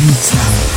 Mixcloud.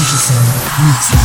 ужасом, ужасом.